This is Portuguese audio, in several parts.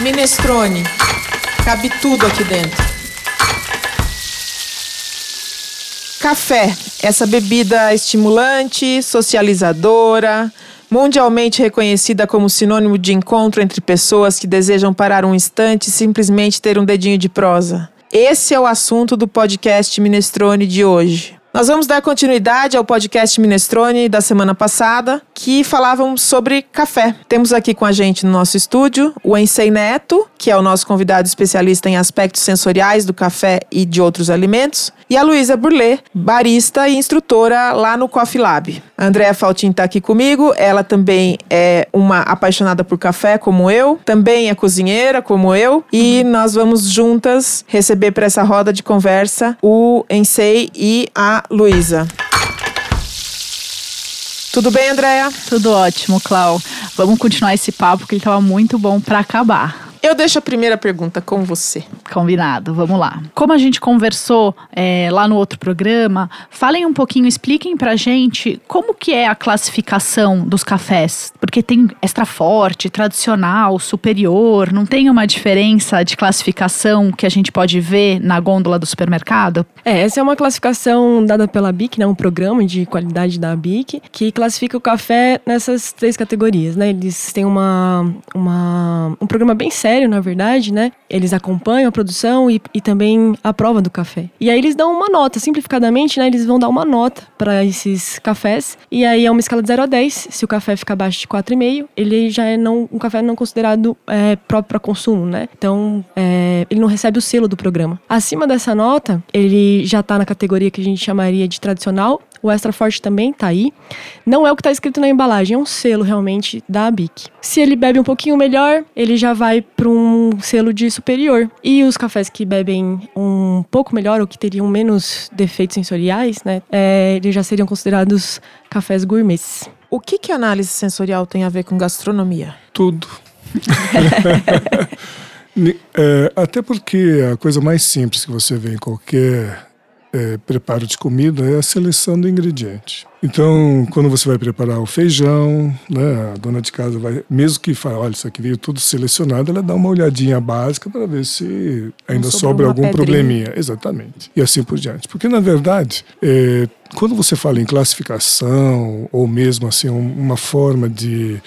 Minestrone. Cabe tudo aqui dentro. Café, essa bebida estimulante, socializadora, mundialmente reconhecida como sinônimo de encontro entre pessoas que desejam parar um instante e simplesmente ter um dedinho de prosa. Esse é o assunto do podcast Minestrone de hoje. Nós vamos dar continuidade ao podcast Minestrone da semana passada, que falávamos sobre café. Temos aqui com a gente no nosso estúdio o Ensei Neto, que é o nosso convidado especialista em aspectos sensoriais do café e de outros alimentos, e a Luísa Burlet, barista e instrutora lá no Coffee Lab. A Andréa Faltin está aqui comigo, ela também é uma apaixonada por café, como eu, também é cozinheira, como eu, e nós vamos juntas receber para essa roda de conversa o Ensei e a Luísa. Tudo bem, Andréa? Tudo ótimo, Clau. Vamos continuar esse papo que ele estava muito bom para acabar. Eu deixo a primeira pergunta com você. Combinado, vamos lá. Como a gente conversou é, lá no outro programa, falem um pouquinho, expliquem pra gente como que é a classificação dos cafés. Porque tem extra forte, tradicional, superior, não tem uma diferença de classificação que a gente pode ver na gôndola do supermercado? É, essa é uma classificação dada pela BIC, né, um programa de qualidade da BIC, que classifica o café nessas três categorias, né? Eles têm uma, uma, um programa bem sério sério, na verdade, né? Eles acompanham a produção e, e também a prova do café. E aí eles dão uma nota, simplificadamente, né? Eles vão dar uma nota para esses cafés. E aí é uma escala de 0 a 10. Se o café fica abaixo de 4,5, ele já é não, um café não considerado é, próprio para consumo, né? Então, é, ele não recebe o selo do programa. Acima dessa nota, ele já está na categoria que a gente chamaria de tradicional o extra forte também tá aí. Não é o que está escrito na embalagem, é um selo realmente da BIC. Se ele bebe um pouquinho melhor, ele já vai para um selo de superior. E os cafés que bebem um pouco melhor ou que teriam menos defeitos sensoriais, né, é, eles já seriam considerados cafés gourmets. O que, que a análise sensorial tem a ver com gastronomia? Tudo. é, até porque a coisa mais simples que você vê em qualquer é, preparo de comida é a seleção do ingrediente. Então, quando você vai preparar o feijão, né, a dona de casa vai, mesmo que fale, olha, isso aqui veio tudo selecionado, ela dá uma olhadinha básica para ver se ainda sobra algum pedrinha. probleminha. Exatamente. E assim por diante. Porque, na verdade, é, quando você fala em classificação, ou mesmo assim, uma forma de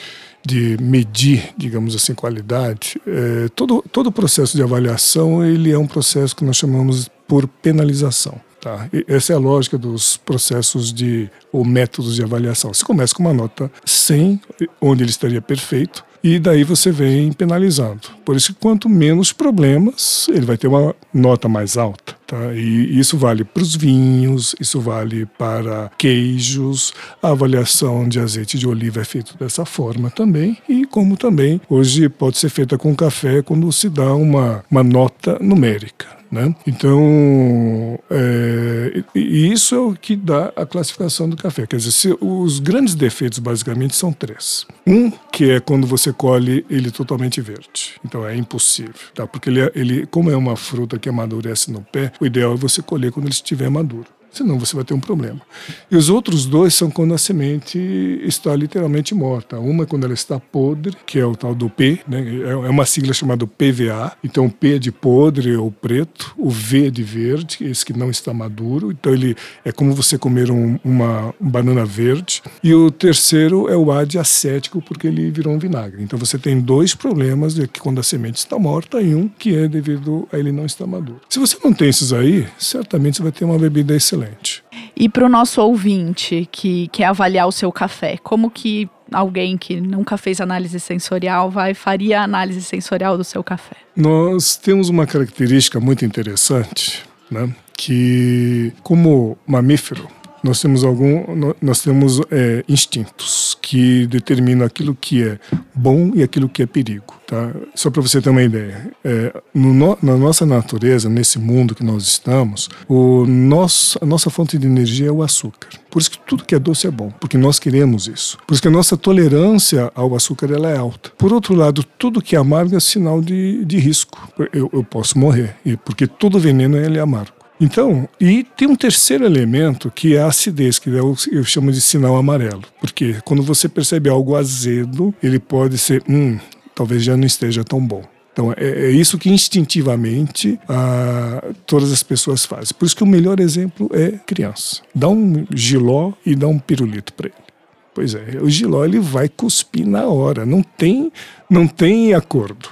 de medir, digamos assim, qualidade, é, todo, todo o processo de avaliação ele é um processo que nós chamamos por penalização. Tá? Essa é a lógica dos processos de ou métodos de avaliação. Você começa com uma nota 100, onde ele estaria perfeito, e daí você vem penalizando. Por isso quanto menos problemas, ele vai ter uma nota mais alta. Tá? E isso vale para os vinhos, isso vale para queijos, a avaliação de azeite de oliva é feita dessa forma também, e como também hoje pode ser feita com café quando se dá uma, uma nota numérica. Né? Então, é, isso é o que dá a classificação do café. Quer dizer, se, os grandes defeitos basicamente são três. Um, que é quando você colhe ele totalmente verde. Então é impossível, tá? Porque ele, é, ele, como é uma fruta que amadurece no pé, o ideal é você colher quando ele estiver maduro senão você vai ter um problema. E os outros dois são quando a semente está literalmente morta. Uma é quando ela está podre, que é o tal do P, né? é uma sigla chamada PVA. Então, P é de podre ou preto, o V é de verde, esse que não está maduro. Então, ele é como você comer um, uma banana verde. E o terceiro é o A de acético, porque ele virou um vinagre. Então, você tem dois problemas de que quando a semente está morta e um que é devido a ele não estar maduro. Se você não tem esses aí, certamente você vai ter uma bebida excelente excelente. E para o nosso ouvinte que quer avaliar o seu café, como que alguém que nunca fez análise sensorial vai faria a análise sensorial do seu café? Nós temos uma característica muito interessante, né? Que como mamífero nós temos algum nós temos é, instintos que determinam aquilo que é bom e aquilo que é perigo tá? Só para você ter uma ideia é, no, na nossa natureza nesse mundo que nós estamos o nosso a nossa fonte de energia é o açúcar. Por isso que tudo que é doce é bom porque nós queremos isso. Por isso que a nossa tolerância ao açúcar ela é alta. Por outro lado tudo que é amargo é sinal de, de risco. Eu, eu posso morrer porque todo veneno ele é amargo então, e tem um terceiro elemento que é a acidez, que eu, eu chamo de sinal amarelo. Porque quando você percebe algo azedo, ele pode ser, hum, talvez já não esteja tão bom. Então, é, é isso que instintivamente ah, todas as pessoas fazem. Por isso que o melhor exemplo é criança. Dá um giló e dá um pirulito para ele. Pois é, o giló ele vai cuspir na hora, não tem, não tem acordo.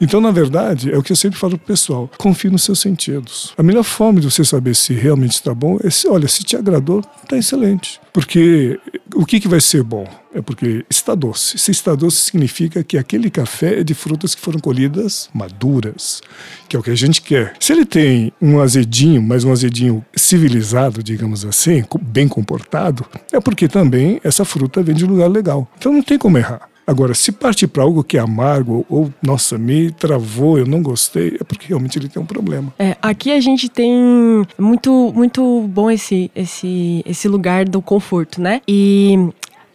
Então, na verdade, é o que eu sempre falo pro pessoal: confie nos seus sentidos. A melhor forma de você saber se realmente está bom é se, olha, se te agradou, está excelente. Porque o que, que vai ser bom? É porque está doce. Se está doce, significa que aquele café é de frutas que foram colhidas maduras, que é o que a gente quer. Se ele tem um azedinho, mas um azedinho civilizado, digamos assim, bem comportado, é porque também essa fruta vem de um lugar legal. Então não tem como errar. Agora, se partir para algo que é amargo ou, nossa, me travou, eu não gostei, é porque realmente ele tem um problema. É, aqui a gente tem muito, muito bom esse, esse, esse lugar do conforto, né? E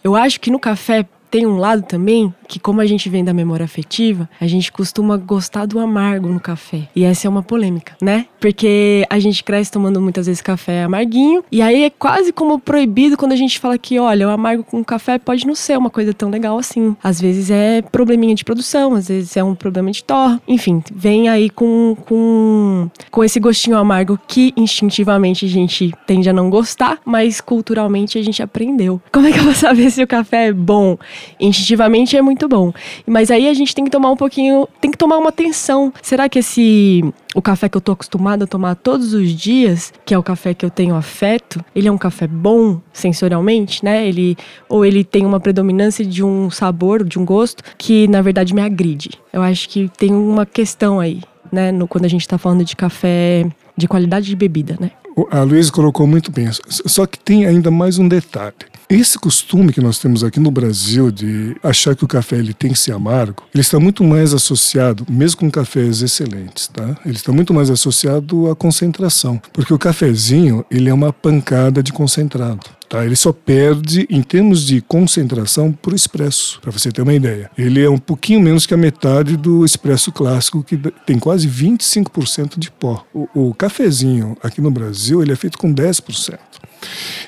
eu acho que no café tem um lado também que, como a gente vem da memória afetiva, a gente costuma gostar do amargo no café. E essa é uma polêmica, né? Porque a gente cresce tomando muitas vezes café amarguinho, e aí é quase como proibido quando a gente fala que, olha, o amargo com café pode não ser uma coisa tão legal assim. Às vezes é probleminha de produção, às vezes é um problema de torre. Enfim, vem aí com, com, com esse gostinho amargo que instintivamente a gente tende a não gostar, mas culturalmente a gente aprendeu. Como é que eu vou saber se o café é bom? Instintivamente é muito bom. Mas aí a gente tem que tomar um pouquinho, tem que tomar uma atenção. Será que esse o café que eu tô acostumado a tomar todos os dias, que é o café que eu tenho afeto, ele é um café bom sensorialmente, né? Ele ou ele tem uma predominância de um sabor, de um gosto que na verdade me agride. Eu acho que tem uma questão aí, né, no, quando a gente tá falando de café de qualidade de bebida, né? A Luísa colocou muito bem. Só que tem ainda mais um detalhe. Esse costume que nós temos aqui no Brasil de achar que o café ele tem que ser amargo, ele está muito mais associado, mesmo com cafés excelentes, tá? Ele está muito mais associado à concentração, porque o cafezinho ele é uma pancada de concentrado. Tá? Ele só perde em termos de concentração para o expresso, para você ter uma ideia. Ele é um pouquinho menos que a metade do expresso clássico, que tem quase 25% de pó. O, o cafezinho aqui no Brasil ele é feito com 10%.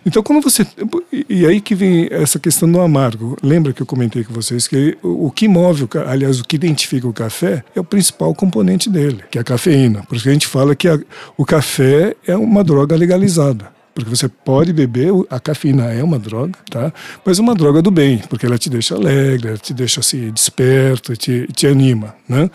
Então, quando você. E aí que vem essa questão do amargo. Lembra que eu comentei com vocês que o, que move, aliás, o que identifica o café é o principal componente dele, que é a cafeína. Por isso que a gente fala que a, o café é uma droga legalizada porque você pode beber, a cafeína é uma droga, tá? Mas uma droga do bem, porque ela te deixa alegre, ela te deixa assim, desperto, te, te anima, né?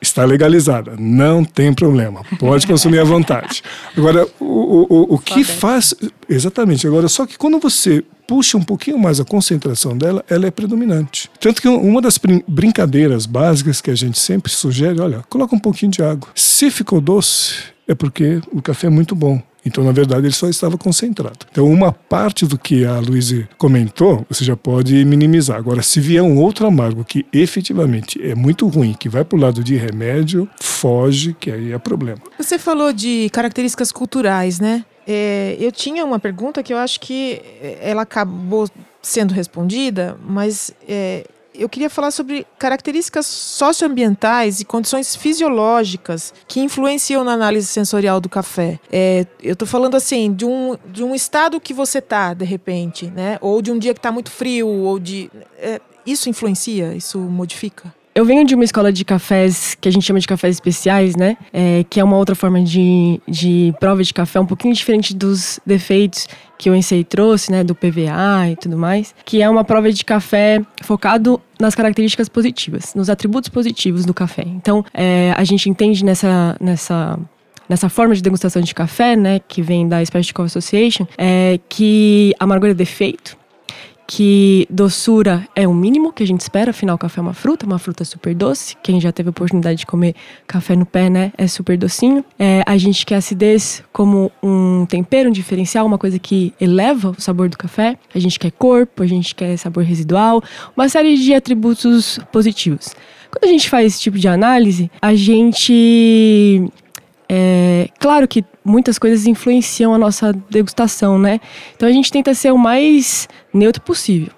Está legalizada, não tem problema, pode consumir à vontade. Agora, o, o, o que faz. Exatamente, agora, só que quando você puxa um pouquinho mais a concentração dela, ela é predominante. Tanto que uma das brincadeiras básicas que a gente sempre sugere, olha, coloca um pouquinho de água. Se ficou doce, é porque o café é muito bom. Então, na verdade, ele só estava concentrado. Então, uma parte do que a Luísa comentou, você já pode minimizar. Agora, se vier um outro amargo que efetivamente é muito ruim, que vai para o lado de remédio, foge, que aí é problema. Você falou de características culturais, né? É, eu tinha uma pergunta que eu acho que ela acabou sendo respondida, mas é, eu queria falar sobre características socioambientais e condições fisiológicas que influenciam na análise sensorial do café. É, eu estou falando assim de um, de um estado que você está de repente, né? Ou de um dia que está muito frio, ou de é, isso influencia, isso modifica. Eu venho de uma escola de cafés que a gente chama de cafés especiais, né? É, que é uma outra forma de, de prova de café, um pouquinho diferente dos defeitos que o Ensei trouxe, né? Do PVA e tudo mais. Que é uma prova de café focado nas características positivas, nos atributos positivos do café. Então, é, a gente entende nessa, nessa nessa forma de degustação de café, né, que vem da Specialty Coffee Association, é que a amargura é defeito, que doçura é o mínimo que a gente espera, afinal café é uma fruta, uma fruta super doce. Quem já teve a oportunidade de comer café no pé, né, é super docinho. É, a gente quer acidez como um tempero, um diferencial, uma coisa que eleva o sabor do café. A gente quer corpo, a gente quer sabor residual, uma série de atributos positivos. Quando a gente faz esse tipo de análise, a gente é, claro que muitas coisas influenciam a nossa degustação, né? Então a gente tenta ser o mais neutro possível.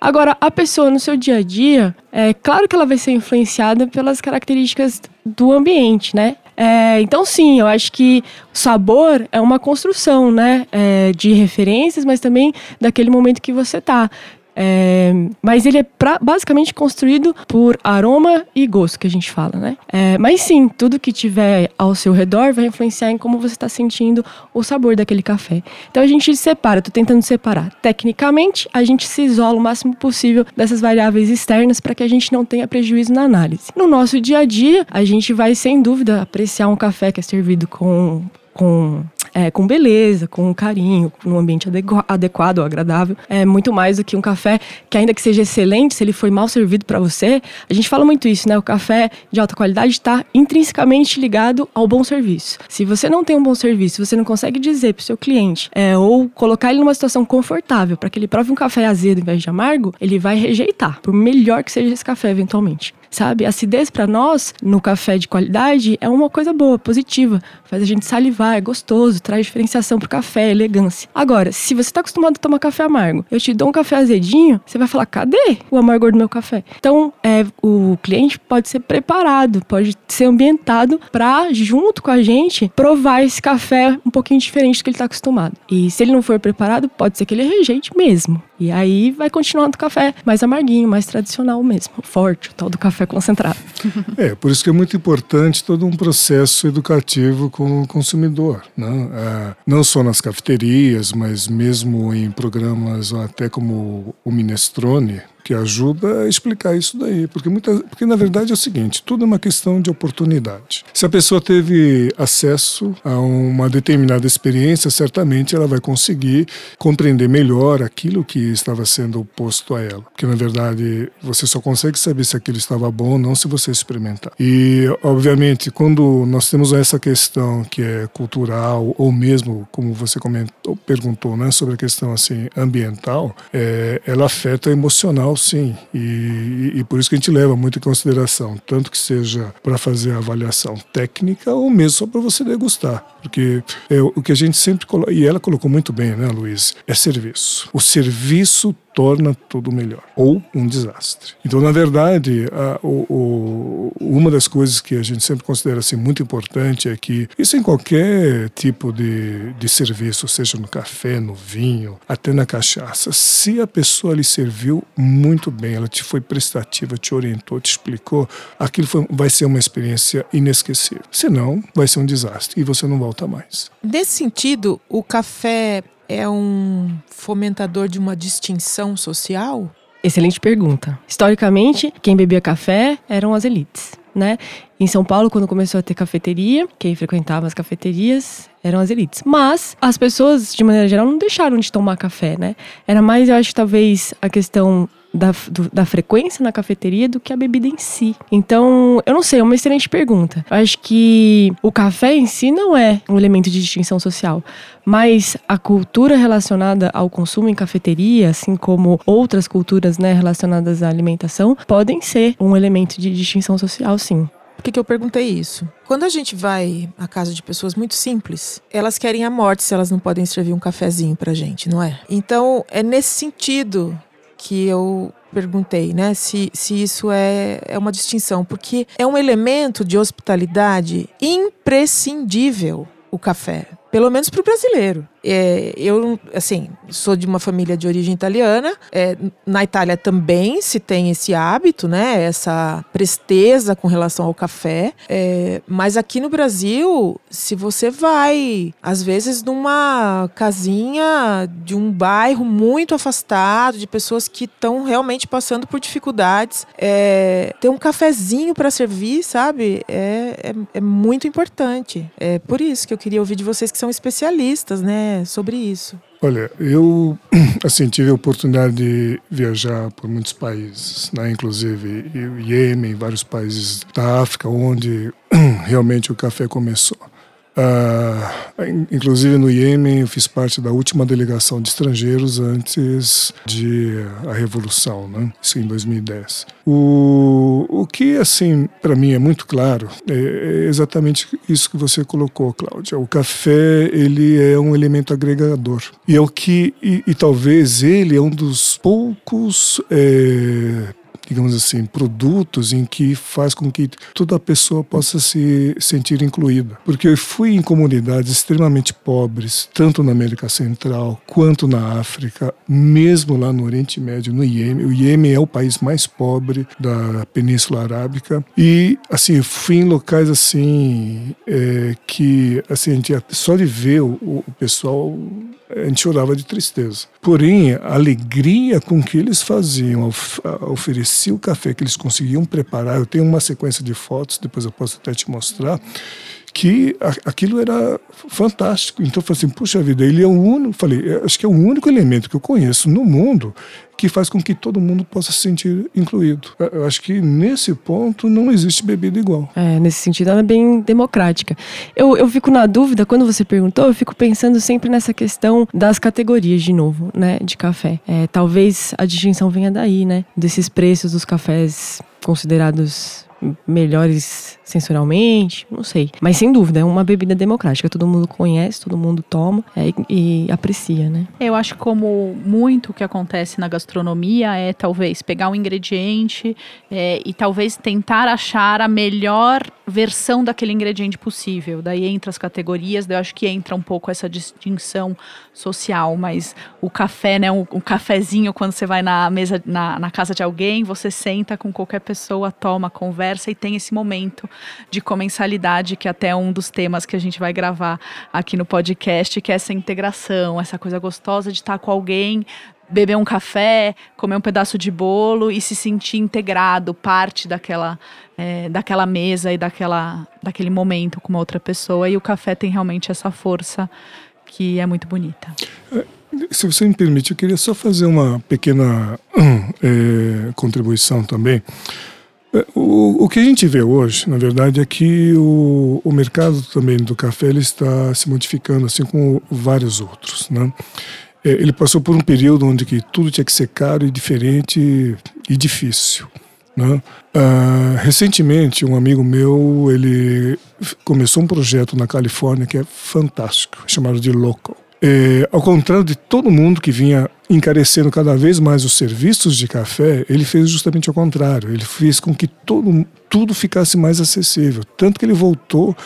Agora, a pessoa no seu dia a dia, é claro que ela vai ser influenciada pelas características do ambiente, né? É, então, sim, eu acho que o sabor é uma construção, né? É, de referências, mas também daquele momento que você tá. É, mas ele é pra, basicamente construído por aroma e gosto, que a gente fala, né? É, mas sim, tudo que tiver ao seu redor vai influenciar em como você está sentindo o sabor daquele café. Então a gente separa, tô tentando separar. Tecnicamente, a gente se isola o máximo possível dessas variáveis externas para que a gente não tenha prejuízo na análise. No nosso dia a dia, a gente vai sem dúvida apreciar um café que é servido com com é, com beleza, com carinho, num ambiente adequado, agradável. É muito mais do que um café que, ainda que seja excelente, se ele foi mal servido para você, a gente fala muito isso, né? O café de alta qualidade está intrinsecamente ligado ao bom serviço. Se você não tem um bom serviço, você não consegue dizer para o seu cliente é, ou colocar ele numa situação confortável para que ele prove um café azedo em vez de amargo, ele vai rejeitar, por melhor que seja esse café eventualmente sabe? Acidez para nós, no café de qualidade, é uma coisa boa, positiva. Faz a gente salivar, é gostoso, traz diferenciação pro café, elegância. Agora, se você tá acostumado a tomar café amargo, eu te dou um café azedinho, você vai falar, cadê o amargor do meu café? Então, é, o cliente pode ser preparado, pode ser ambientado para, junto com a gente, provar esse café um pouquinho diferente do que ele tá acostumado. E se ele não for preparado, pode ser que ele rejeite mesmo. E aí vai continuar do café mais amarguinho, mais tradicional mesmo, forte, o tal do café concentrado. É, por isso que é muito importante todo um processo educativo com o consumidor. Né? É, não só nas cafeterias, mas mesmo em programas até como o Minestrone, que ajuda a explicar isso daí. Porque, muita, porque, na verdade, é o seguinte: tudo é uma questão de oportunidade. Se a pessoa teve acesso a uma determinada experiência, certamente ela vai conseguir compreender melhor aquilo que estava sendo posto a ela. Porque, na verdade, você só consegue saber se aquilo estava bom ou não se você experimentar. E, obviamente, quando nós temos essa questão que é cultural, ou mesmo, como você comentou, perguntou, né, sobre a questão assim, ambiental, é, ela afeta emocional sim. E, e, por isso que a gente leva muito em consideração, tanto que seja para fazer a avaliação técnica ou mesmo só para você degustar. Porque é, o que a gente sempre coloca, e ela colocou muito bem, né, Luiz? É serviço. O serviço torna tudo melhor ou um desastre. Então, na verdade, a, o, o, uma das coisas que a gente sempre considera assim muito importante é que isso em qualquer tipo de, de serviço, seja no café, no vinho, até na cachaça, se a pessoa lhe serviu muito bem, ela te foi prestativa, te orientou, te explicou, aquilo foi, vai ser uma experiência inesquecível. Senão, vai ser um desastre e você não volta mais. Nesse sentido, o café é um fomentador de uma distinção social? Excelente pergunta. Historicamente, quem bebia café eram as elites, né? Em São Paulo, quando começou a ter cafeteria, quem frequentava as cafeterias eram as elites. Mas as pessoas, de maneira geral, não deixaram de tomar café, né? Era mais, eu acho, talvez a questão da, do, da frequência na cafeteria do que a bebida em si. Então, eu não sei, é uma excelente pergunta. Eu acho que o café em si não é um elemento de distinção social, mas a cultura relacionada ao consumo em cafeteria, assim como outras culturas né, relacionadas à alimentação, podem ser um elemento de distinção social, sim. Por que, que eu perguntei isso? Quando a gente vai à casa de pessoas muito simples, elas querem a morte se elas não podem servir um cafezinho pra gente, não é? Então, é nesse sentido que eu perguntei, né, se, se isso é, é uma distinção, porque é um elemento de hospitalidade imprescindível o café, pelo menos para o brasileiro. É, eu, assim, sou de uma família de origem italiana. É, na Itália também se tem esse hábito, né? Essa presteza com relação ao café. É, mas aqui no Brasil, se você vai, às vezes, numa casinha de um bairro muito afastado, de pessoas que estão realmente passando por dificuldades, é, ter um cafezinho para servir, sabe? É, é, é muito importante. É por isso que eu queria ouvir de vocês que são especialistas, né? sobre isso? Olha, eu assim tive a oportunidade de viajar por muitos países, né? inclusive o Iêmen, vários países da África, onde realmente o café começou. Uh, inclusive no Iêmen eu fiz parte da última delegação de estrangeiros antes de a revolução, né? Isso em 2010. O, o que assim para mim é muito claro é, é exatamente isso que você colocou, Cláudia. O café ele é um elemento agregador e é o que e, e talvez ele é um dos poucos é, digamos assim, produtos em que faz com que toda pessoa possa se sentir incluída. Porque eu fui em comunidades extremamente pobres, tanto na América Central quanto na África, mesmo lá no Oriente Médio, no Iêmen. O Iêmen é o país mais pobre da Península Arábica. E, assim, fui em locais assim é, que, assim, a gente, só de ver o, o pessoal a gente chorava de tristeza. Porém, a alegria com que eles faziam, ofereciam o café que eles conseguiam preparar, eu tenho uma sequência de fotos, depois eu posso até te mostrar, que aquilo era fantástico. Então eu falei assim, puxa vida, ele é o único, falei, acho que é o único elemento que eu conheço no mundo que faz com que todo mundo possa se sentir incluído. Eu acho que nesse ponto não existe bebida igual. É, nesse sentido ela é bem democrática. Eu, eu fico na dúvida, quando você perguntou, eu fico pensando sempre nessa questão das categorias de novo, né, de café. É, talvez a distinção venha daí, né, desses preços dos cafés considerados melhores sensorialmente, não sei. Mas sem dúvida, é uma bebida democrática. Todo mundo conhece, todo mundo toma é, e, aprecia, né? Eu acho como muito o que acontece na gastronomia é talvez pegar um ingrediente é, e talvez tentar achar a melhor versão daquele ingrediente possível. Daí entra as categorias, eu acho que entra um pouco essa distinção social, mas o café, né, um, um cafezinho quando você vai na mesa, na, na casa de alguém, você senta com qualquer pessoa, toma, conversa e tem esse momento de comensalidade, que é até um dos temas que a gente vai gravar aqui no podcast, que é essa integração, essa coisa gostosa de estar com alguém beber um café, comer um pedaço de bolo e se sentir integrado, parte daquela, é, daquela mesa e daquela, daquele momento com uma outra pessoa. E o café tem realmente essa força que é muito bonita. Se você me permite, eu queria só fazer uma pequena é, contribuição também. É, o, o que a gente vê hoje, na verdade, é que o, o mercado também do café ele está se modificando, assim como vários outros. Né? É, ele passou por um período onde que tudo tinha que ser caro e diferente e difícil. Né? Uh, recentemente, um amigo meu ele começou um projeto na Califórnia que é fantástico, chamado de Local. É, ao contrário de todo mundo que vinha encarecendo cada vez mais os serviços de café, ele fez justamente o contrário. Ele fez com que todo, tudo ficasse mais acessível. Tanto que ele voltou.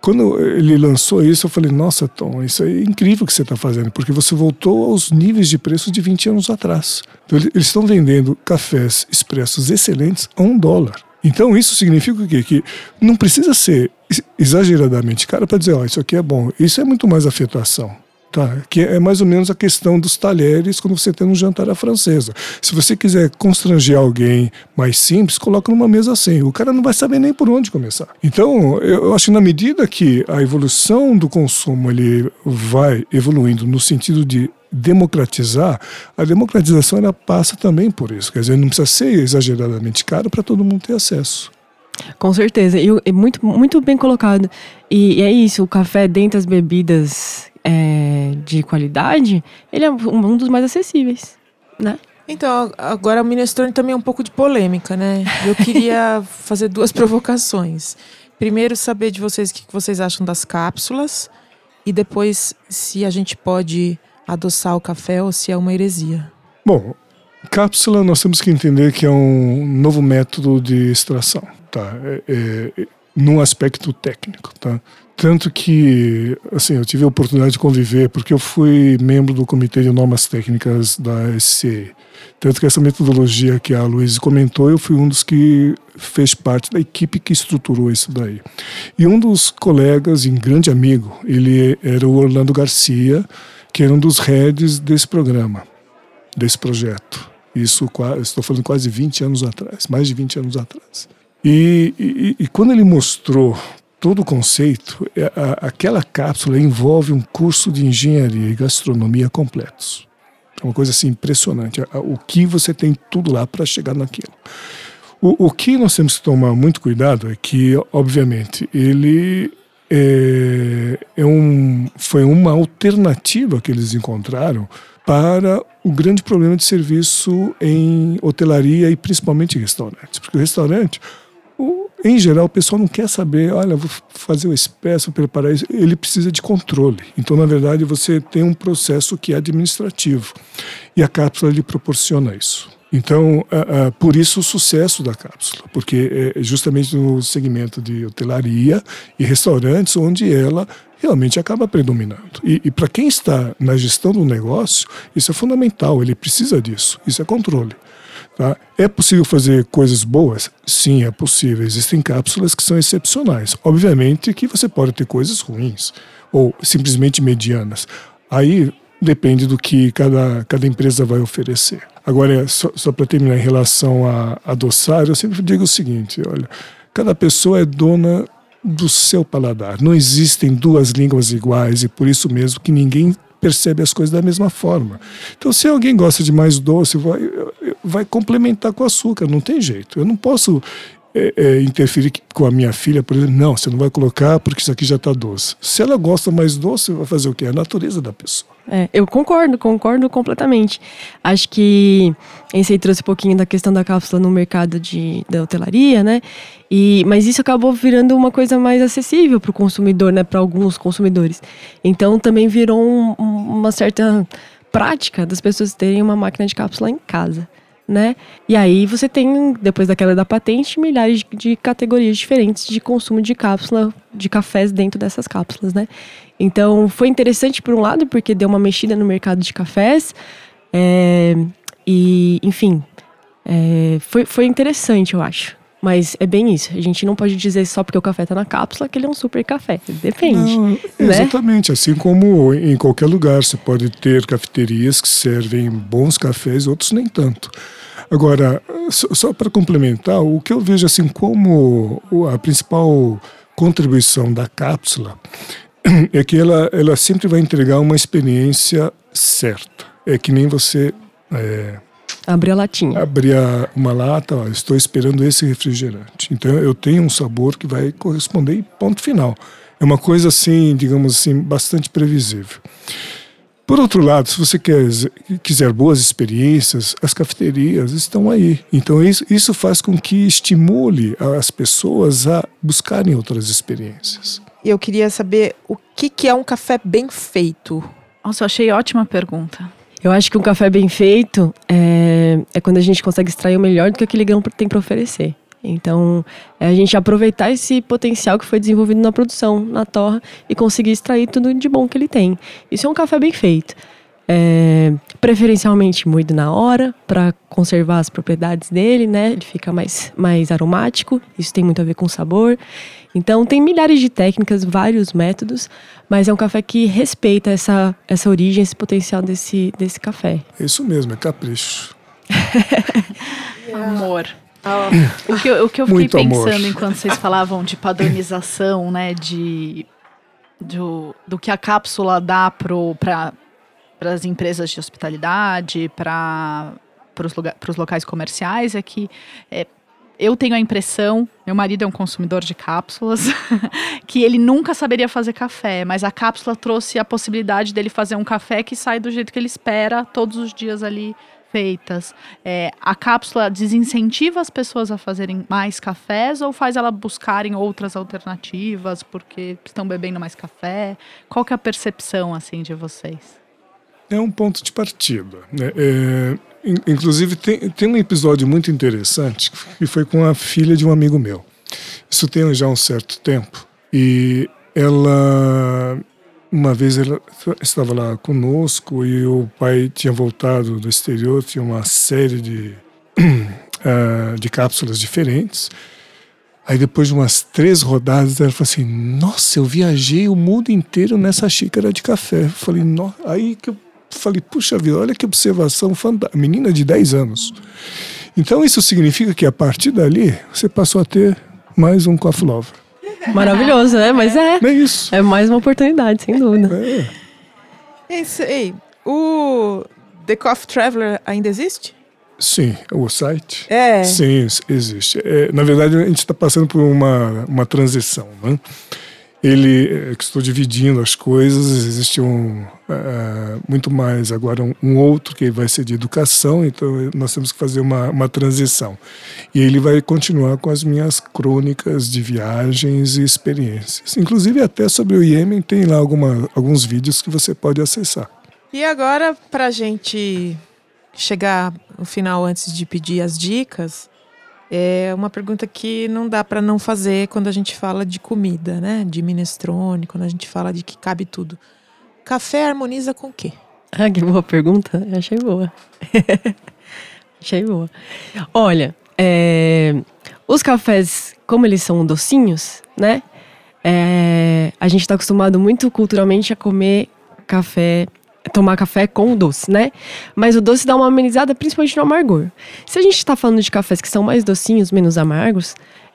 Quando ele lançou isso, eu falei: Nossa, Tom, isso é incrível que você está fazendo, porque você voltou aos níveis de preço de 20 anos atrás. Então, eles estão vendendo cafés expressos excelentes a um dólar. Então isso significa o quê? Que não precisa ser exageradamente caro para dizer, ó, oh, isso aqui é bom. Isso é muito mais afetação. Tá, que é mais ou menos a questão dos talheres quando você tem um jantar à francesa. Se você quiser constranger alguém mais simples, coloca numa mesa assim. O cara não vai saber nem por onde começar. Então, eu acho que na medida que a evolução do consumo ele vai evoluindo no sentido de democratizar, a democratização ela passa também por isso. Quer dizer, não precisa ser exageradamente caro para todo mundo ter acesso. Com certeza, e, muito, muito bem colocado. E, e, é isso, o café dentre as bebidas é, de qualidade, ele é um dos mais acessíveis, né? Então, agora o minestrone também é um pouco de polêmica, né? Eu queria fazer duas provocações. Primeiro, saber de vocês o que vocês acham das cápsulas e depois se a gente pode adoçar o café ou se é uma heresia. Bom, cápsula nós temos que entender que é um novo método de extração, tá? É, é, num aspecto técnico, tá? Tanto que, assim, eu tive a oportunidade de conviver, porque eu fui membro do Comitê de Normas Técnicas da SCE. Tanto que essa metodologia que a Luiz comentou, eu fui um dos que fez parte da equipe que estruturou isso daí. E um dos colegas, um grande amigo, ele era o Orlando Garcia, que era um dos heads desse programa, desse projeto. Isso, estou falando quase 20 anos atrás, mais de 20 anos atrás. E, e, e quando ele mostrou todo o conceito, é, aquela cápsula envolve um curso de engenharia e gastronomia completos. É uma coisa assim impressionante. O que você tem tudo lá para chegar naquilo. O, o, que nós temos que tomar muito cuidado é que, obviamente, ele é, é um, foi uma alternativa que eles encontraram para o grande problema de serviço em hotelaria e principalmente em restaurantes. Porque o restaurante, em geral, o pessoal não quer saber, olha, vou fazer o expresso, preparar isso. Ele precisa de controle. Então, na verdade, você tem um processo que é administrativo. E a cápsula lhe proporciona isso. Então, uh, uh, por isso o sucesso da cápsula, porque é justamente no segmento de hotelaria e restaurantes onde ela realmente acaba predominando. E, e para quem está na gestão do negócio, isso é fundamental, ele precisa disso, isso é controle. Tá? É possível fazer coisas boas? Sim, é possível. Existem cápsulas que são excepcionais. Obviamente que você pode ter coisas ruins ou simplesmente medianas. Aí depende do que cada, cada empresa vai oferecer. Agora, só, só para terminar em relação a adoçar, eu sempre digo o seguinte: olha, cada pessoa é dona do seu paladar. Não existem duas línguas iguais e por isso mesmo que ninguém percebe as coisas da mesma forma. Então, se alguém gosta de mais doce, vai, vai complementar com açúcar, não tem jeito. Eu não posso é, é, interferir com a minha filha, por exemplo, não, você não vai colocar porque isso aqui já está doce. Se ela gosta mais doce, vai fazer o quê? É a natureza da pessoa. É, eu concordo, concordo completamente. Acho que esse aí trouxe um pouquinho da questão da cápsula no mercado de, da hotelaria, né? E, mas isso acabou virando uma coisa mais acessível para o consumidor, né? Para alguns consumidores. Então também virou um, uma certa prática das pessoas terem uma máquina de cápsula em casa né? E aí você tem, depois da queda da patente, milhares de, categorias diferentes de consumo de cápsula, de cafés dentro dessas cápsulas, né? Então foi interessante por um lado, porque deu uma mexida no mercado de cafés. É, e, enfim, é, foi, foi interessante, eu acho. Mas é bem isso. A gente não pode dizer só porque o café está na cápsula que ele é um super café. Depende. Não, né? Exatamente. Assim como em qualquer lugar, você pode ter cafeterias que servem bons cafés, outros nem tanto. Agora, só, só para complementar, o que eu vejo assim como a principal contribuição da cápsula é que ela, ela sempre vai entregar uma experiência certa. É que nem você. É, Abrir a latinha. Abrir uma lata, ó, estou esperando esse refrigerante. Então eu tenho um sabor que vai corresponder e ponto final. É uma coisa assim, digamos assim, bastante previsível. Por outro lado, se você quer, quiser boas experiências, as cafeterias estão aí. Então isso, isso faz com que estimule as pessoas a buscarem outras experiências. Eu queria saber o que, que é um café bem feito. Nossa, eu achei ótima pergunta. Eu acho que um café bem feito é, é quando a gente consegue extrair o melhor do que aquele grão tem para oferecer. Então, é a gente aproveitar esse potencial que foi desenvolvido na produção, na torra, e conseguir extrair tudo de bom que ele tem. Isso é um café bem feito. É, preferencialmente moído na hora, para conservar as propriedades dele, né? Ele fica mais, mais aromático, isso tem muito a ver com o sabor. Então, tem milhares de técnicas, vários métodos, mas é um café que respeita essa, essa origem, esse potencial desse, desse café. É isso mesmo, é capricho. Amor. Oh. O, que, eu, o que eu fiquei Muito pensando amor. enquanto vocês falavam de padronização, né? De, do, do que a cápsula dá para as empresas de hospitalidade, para os locais comerciais, é que é, eu tenho a impressão, meu marido é um consumidor de cápsulas, que ele nunca saberia fazer café, mas a cápsula trouxe a possibilidade dele fazer um café que sai do jeito que ele espera todos os dias ali feitas. É, a cápsula desincentiva as pessoas a fazerem mais cafés ou faz ela buscarem outras alternativas porque estão bebendo mais café? Qual que é a percepção assim de vocês? É um ponto de partida. Né? É, inclusive tem, tem um episódio muito interessante que foi com a filha de um amigo meu. Isso tem já um certo tempo e ela uma vez ela estava lá conosco e o pai tinha voltado do exterior, tinha uma série de, uh, de cápsulas diferentes. Aí depois de umas três rodadas, ela falou assim: Nossa, eu viajei o mundo inteiro nessa xícara de café. Eu falei, no... aí que eu falei, puxa vida, olha que observação fantástica. Menina de 10 anos. Então isso significa que a partir dali você passou a ter mais um coffee lover. Maravilhoso, né? Mas é. É isso. É mais uma oportunidade, sem dúvida. É. Isso, ei, o The Coffee Traveler ainda existe? Sim, o site. É. Sim, existe. É, na verdade, a gente está passando por uma, uma transição, né? Ele é, que estou dividindo as coisas existe um uh, muito mais agora um, um, outro que vai ser de educação então nós temos que fazer uma, uma transição. E ele vai continuar com as minhas crônicas de viagens e experiências. Inclusive até sobre o Iêmen tem lá alguma, alguns vídeos que você pode acessar. E agora para gente chegar no final antes de pedir as dicas, é uma pergunta que não dá para não fazer quando a gente fala de comida, né? De minestrone, quando a gente fala de que cabe tudo. Café harmoniza com o quê? Ah, que boa pergunta. Eu achei boa. achei boa. Olha, é, os cafés, como eles são docinhos, né? É, a gente está acostumado muito culturalmente a comer café tomar café com doce, né? Mas o doce dá uma amenizada principalmente no amargor. Se a gente está falando de cafés que são mais docinhos, menos amargos,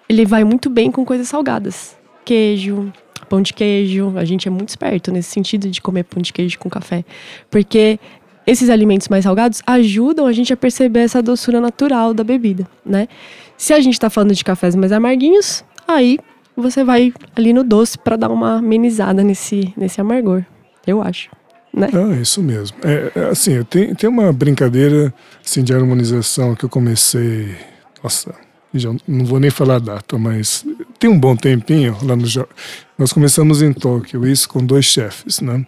ele vai muito bem com coisas salgadas. Queijo, pão de queijo. A gente é muito esperto nesse sentido de comer pão de queijo com café. Porque esses alimentos mais salgados ajudam a gente a perceber essa doçura natural da bebida, né? Se a gente está falando de cafés mais amarguinhos, aí você vai ali no doce para dar uma amenizada nesse, nesse amargor, eu acho né? Ah, isso mesmo. É, é, assim, tem, tem uma brincadeira assim, de harmonização que eu comecei. Nossa, já não vou nem falar a data, mas tem um bom tempinho lá no. Nós começamos em Tóquio, isso com dois chefes, né?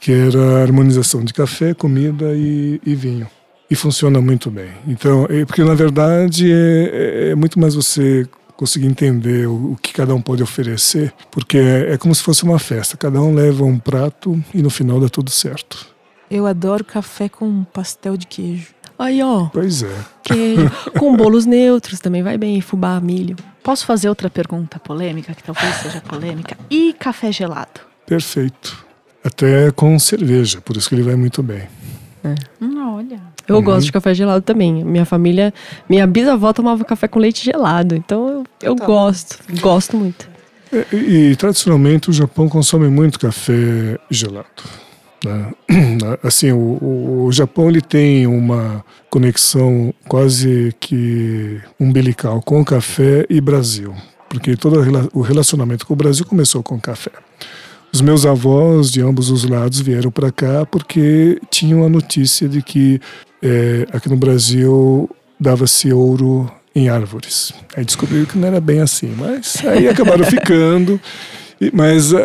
Que era harmonização de café, comida e, e vinho. E funciona muito bem. Então, é, porque na verdade é, é, é muito mais você conseguir entender o, o, que cada um pode oferecer, porque é, é como se fosse uma festa. Cada um leva um prato e no final dá tudo certo. Eu adoro café com pastel de queijo. Aí, ó. Pois é. Queijo. com bolos neutros também vai bem, fubá, milho. Posso fazer outra pergunta polêmica, que talvez seja polêmica? E café gelado? Perfeito. Até com cerveja, por isso que ele vai muito bem. É. Hum, olha. Eu uhum. gosto de café gelado também. Minha família, minha bisavó tomava café com leite gelado. Então eu, eu tá gosto, gosto muito. E, e, tradicionalmente o Japão consome muito café gelado. Né? Assim, o, o, Japão ele tem uma conexão quase que umbilical com o café e Brasil, porque todo o relacionamento com o Brasil começou com o café. Os meus avós de ambos os lados vieram para cá porque tinham a notícia de que é, aqui no Brasil dava-se ouro em árvores. Aí descobriram que não era bem assim, mas aí acabaram ficando. Mas uh,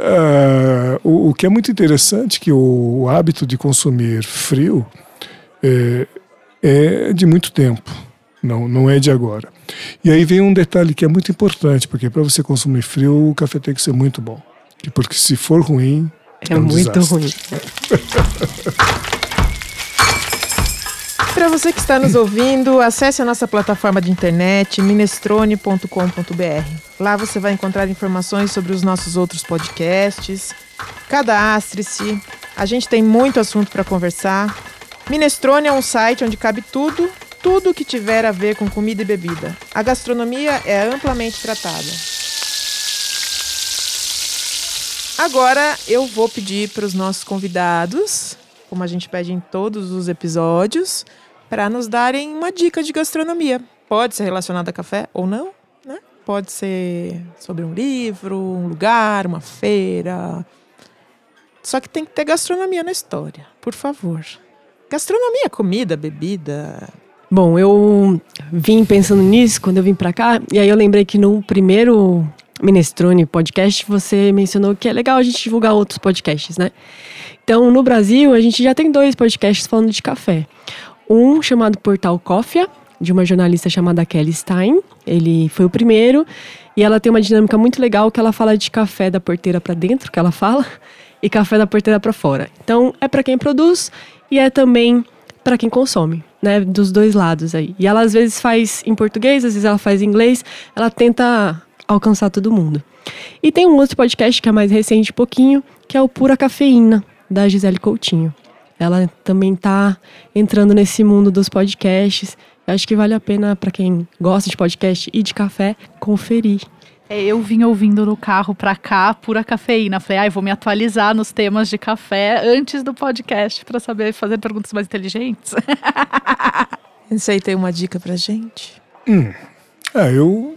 o, o, que é muito interessante é que o, o hábito de consumir frio é, é, de muito tempo, não, não é de agora. E aí vem um detalhe que é muito importante, porque para você consumir frio, o café tem que ser muito bom. Porque se for ruim, é, é um muito desastre. ruim. Para você que está nos ouvindo, acesse a nossa plataforma de internet minestrone.com.br. Lá você vai encontrar informações sobre os nossos outros podcasts. Cadastre-se. A gente tem muito assunto para conversar. Minestrone é um site onde cabe tudo, tudo que tiver a ver com comida e bebida. A gastronomia é amplamente tratada. Agora eu vou pedir para os nossos convidados, como a gente pede em todos os episódios, para nos darem uma dica de gastronomia. Pode ser relacionada a café ou não, né? Pode ser sobre um livro, um lugar, uma feira. Só que tem que ter gastronomia na história, por favor. Gastronomia, comida, bebida. Bom, eu vim pensando nisso quando eu vim para cá, e aí eu lembrei que no primeiro Minestrone podcast você mencionou que é legal a gente divulgar outros podcasts, né? Então, no Brasil, a gente já tem dois podcasts falando de café. Um chamado Portal Cofia, de uma jornalista chamada Kelly Stein. Ele foi o primeiro e ela tem uma dinâmica muito legal que ela fala de café da porteira para dentro, que ela fala, e café da porteira para fora. Então, é para quem produz e é também para quem consome, né, dos dois lados aí. E ela às vezes faz em português, às vezes ela faz em inglês, ela tenta alcançar todo mundo. E tem um outro podcast que é mais recente um pouquinho, que é o Pura Cafeína, da Gisele Coutinho. Ela também está entrando nesse mundo dos podcasts. Eu acho que vale a pena para quem gosta de podcast e de café conferir. É, eu vim ouvindo no carro para cá pura cafeína. Falei, ai, ah, vou me atualizar nos temas de café antes do podcast para saber fazer perguntas mais inteligentes. Você aí tem uma dica pra gente? Hum. É, eu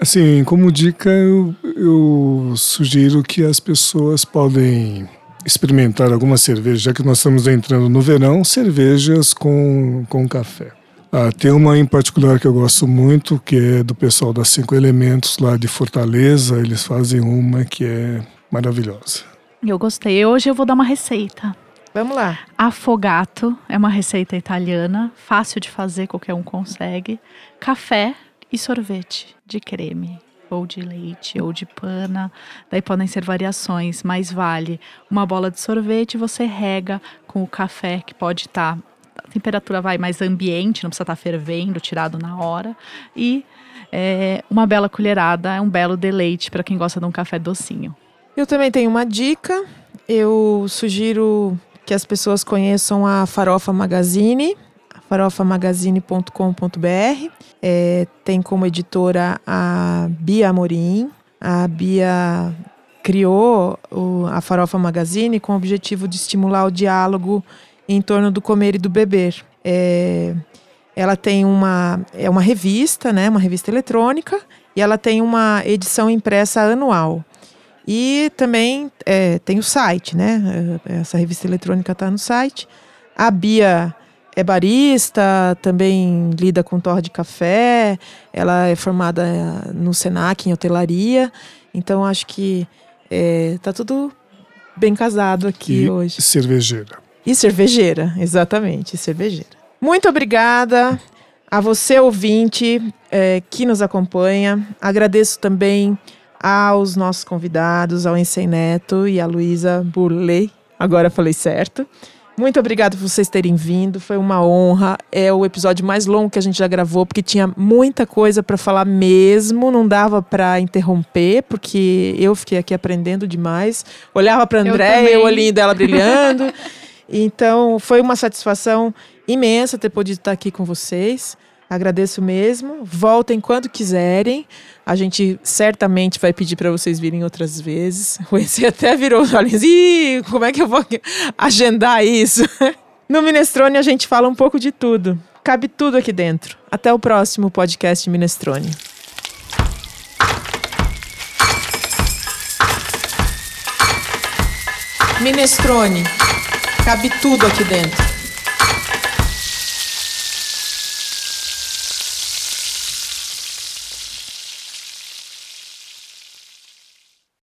assim, como dica, eu, eu sugiro que as pessoas podem experimentar alguma cerveja, já que nós estamos entrando no verão, cervejas com, com café. Ah, tem uma em particular que eu gosto muito, que é do pessoal das Cinco Elementos, lá de Fortaleza. Eles fazem uma que é maravilhosa. Eu gostei. Hoje eu vou dar uma receita. Vamos lá. Afogato é uma receita italiana, fácil de fazer, qualquer um consegue. Café e sorvete de creme ou de leite ou de pana. Daí podem ser variações, mas vale uma bola de sorvete, você rega com o café que pode estar tá, a temperatura vai mais ambiente, não precisa estar tá fervendo, tirado na hora e é, uma bela colherada, é um belo deleite para quem gosta de um café docinho. Eu também tenho uma dica. Eu sugiro que as pessoas conheçam a Farofa Magazine, farofamagazine.com.br. É, tem como editora a Bia Amorim. A Bia criou o, a Farofa Magazine com o objetivo de estimular o diálogo em torno do comer e do beber. É, ela tem uma é uma revista, né, uma revista eletrônica, e ela tem uma edição impressa anual. E também é, tem o site, né? Essa revista eletrônica está no site. A Bia é barista, também lida com torre de café, ela é formada é, no Senac, em hotelaria. Então acho que está é, tudo bem casado aqui e hoje. Cervejeira. E cervejeira, exatamente, cervejeira. Muito obrigada a você, ouvinte, é, que nos acompanha. Agradeço também aos nossos convidados, ao Ensei Neto e à Luísa Burley. Agora falei certo. Muito obrigada por vocês terem vindo, foi uma honra. É o episódio mais longo que a gente já gravou, porque tinha muita coisa para falar mesmo, não dava para interromper, porque eu fiquei aqui aprendendo demais. Olhava para André, o olhinho dela brilhando. então, foi uma satisfação imensa ter podido estar aqui com vocês. Agradeço mesmo. Voltem quando quiserem. A gente certamente vai pedir para vocês virem outras vezes. O EC até virou os olhos. Ih, como é que eu vou agendar isso? No Minestrone a gente fala um pouco de tudo. Cabe tudo aqui dentro. Até o próximo podcast Minestrone. Minestrone. Cabe tudo aqui dentro.